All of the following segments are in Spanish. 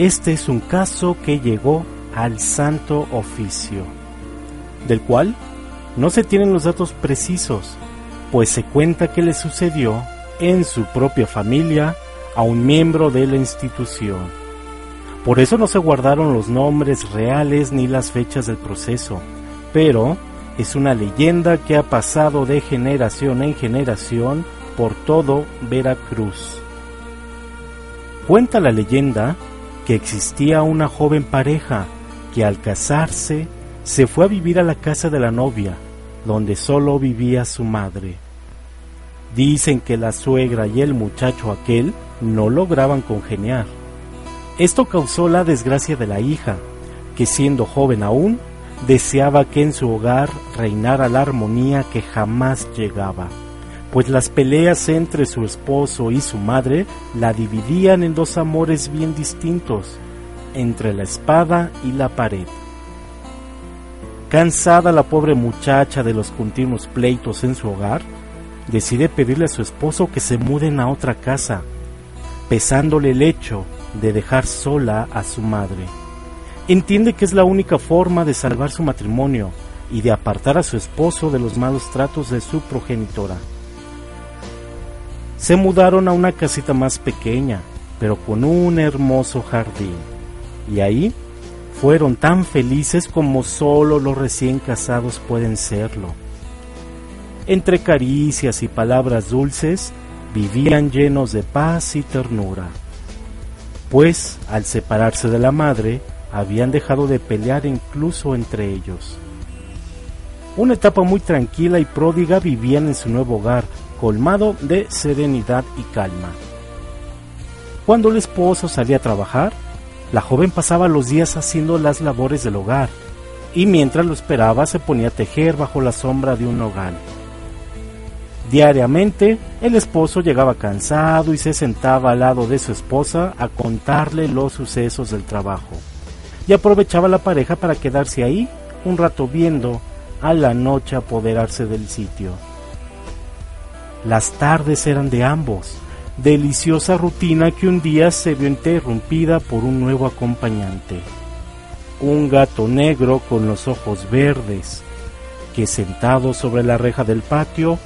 Este es un caso que llegó al Santo Oficio, del cual no se tienen los datos precisos, pues se cuenta que le sucedió en su propia familia a un miembro de la institución. Por eso no se guardaron los nombres reales ni las fechas del proceso, pero es una leyenda que ha pasado de generación en generación por todo Veracruz. Cuenta la leyenda que existía una joven pareja que al casarse se fue a vivir a la casa de la novia, donde solo vivía su madre. Dicen que la suegra y el muchacho aquel no lograban congeniar esto causó la desgracia de la hija, que siendo joven aún, deseaba que en su hogar reinara la armonía que jamás llegaba, pues las peleas entre su esposo y su madre la dividían en dos amores bien distintos, entre la espada y la pared. Cansada la pobre muchacha de los continuos pleitos en su hogar, decide pedirle a su esposo que se muden a otra casa, pesándole el hecho de dejar sola a su madre. Entiende que es la única forma de salvar su matrimonio y de apartar a su esposo de los malos tratos de su progenitora. Se mudaron a una casita más pequeña, pero con un hermoso jardín, y ahí fueron tan felices como solo los recién casados pueden serlo. Entre caricias y palabras dulces, vivían llenos de paz y ternura pues al separarse de la madre habían dejado de pelear incluso entre ellos. Una etapa muy tranquila y pródiga vivían en su nuevo hogar, colmado de serenidad y calma. Cuando el esposo salía a trabajar, la joven pasaba los días haciendo las labores del hogar, y mientras lo esperaba se ponía a tejer bajo la sombra de un hogar. Diariamente, el esposo llegaba cansado y se sentaba al lado de su esposa a contarle los sucesos del trabajo. Y aprovechaba la pareja para quedarse ahí un rato viendo a la noche apoderarse del sitio. Las tardes eran de ambos, deliciosa rutina que un día se vio interrumpida por un nuevo acompañante. Un gato negro con los ojos verdes, que sentado sobre la reja del patio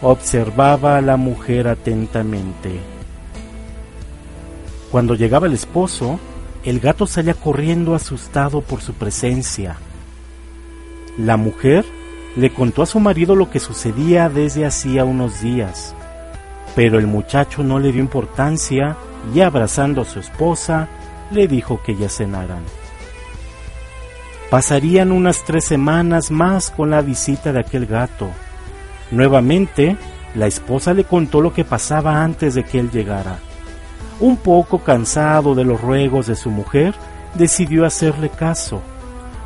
observaba a la mujer atentamente. Cuando llegaba el esposo, el gato salía corriendo asustado por su presencia. La mujer le contó a su marido lo que sucedía desde hacía unos días, pero el muchacho no le dio importancia y abrazando a su esposa, le dijo que ya cenaran. Pasarían unas tres semanas más con la visita de aquel gato, Nuevamente, la esposa le contó lo que pasaba antes de que él llegara. Un poco cansado de los ruegos de su mujer, decidió hacerle caso.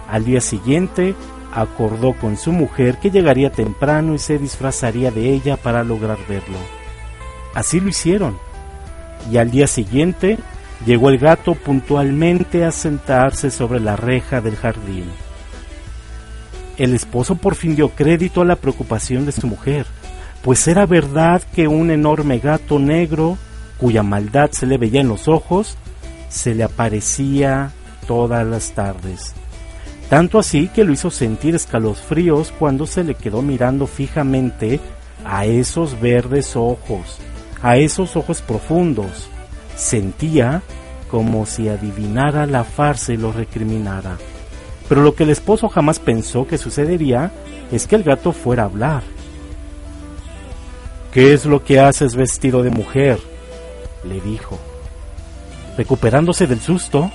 Al día siguiente, acordó con su mujer que llegaría temprano y se disfrazaría de ella para lograr verlo. Así lo hicieron. Y al día siguiente llegó el gato puntualmente a sentarse sobre la reja del jardín. El esposo por fin dio crédito a la preocupación de su mujer, pues era verdad que un enorme gato negro, cuya maldad se le veía en los ojos, se le aparecía todas las tardes. Tanto así que lo hizo sentir escalofríos cuando se le quedó mirando fijamente a esos verdes ojos, a esos ojos profundos. Sentía como si adivinara la farsa y lo recriminara. Pero lo que el esposo jamás pensó que sucedería es que el gato fuera a hablar. ¿Qué es lo que haces vestido de mujer? le dijo. Recuperándose del susto,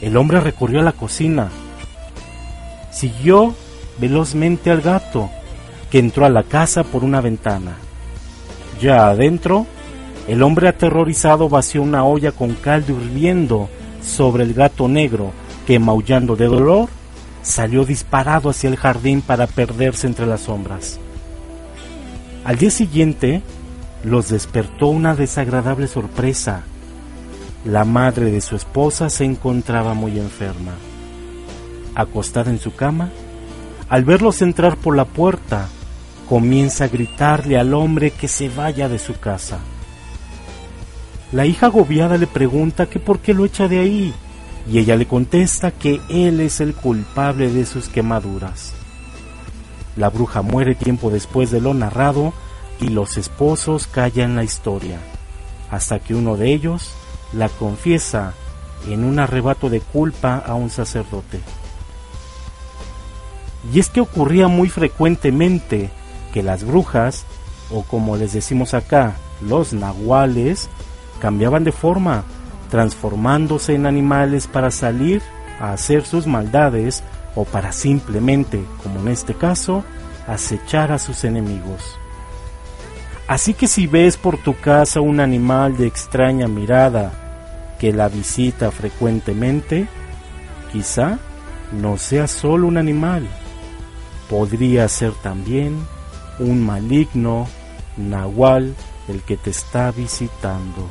el hombre recorrió a la cocina. Siguió velozmente al gato, que entró a la casa por una ventana. Ya adentro, el hombre aterrorizado vació una olla con caldo hirviendo sobre el gato negro, que maullando de dolor salió disparado hacia el jardín para perderse entre las sombras. Al día siguiente, los despertó una desagradable sorpresa. La madre de su esposa se encontraba muy enferma. Acostada en su cama, al verlos entrar por la puerta, comienza a gritarle al hombre que se vaya de su casa. La hija agobiada le pregunta que por qué lo echa de ahí, y ella le contesta que él es el culpable de sus quemaduras. La bruja muere tiempo después de lo narrado y los esposos callan la historia, hasta que uno de ellos la confiesa en un arrebato de culpa a un sacerdote. Y es que ocurría muy frecuentemente que las brujas, o como les decimos acá, los nahuales, cambiaban de forma, transformándose en animales para salir a hacer sus maldades o para simplemente, como en este caso, acechar a sus enemigos. Así que si ves por tu casa un animal de extraña mirada que la visita frecuentemente, quizá no sea solo un animal, podría ser también un maligno nahual el que te está visitando.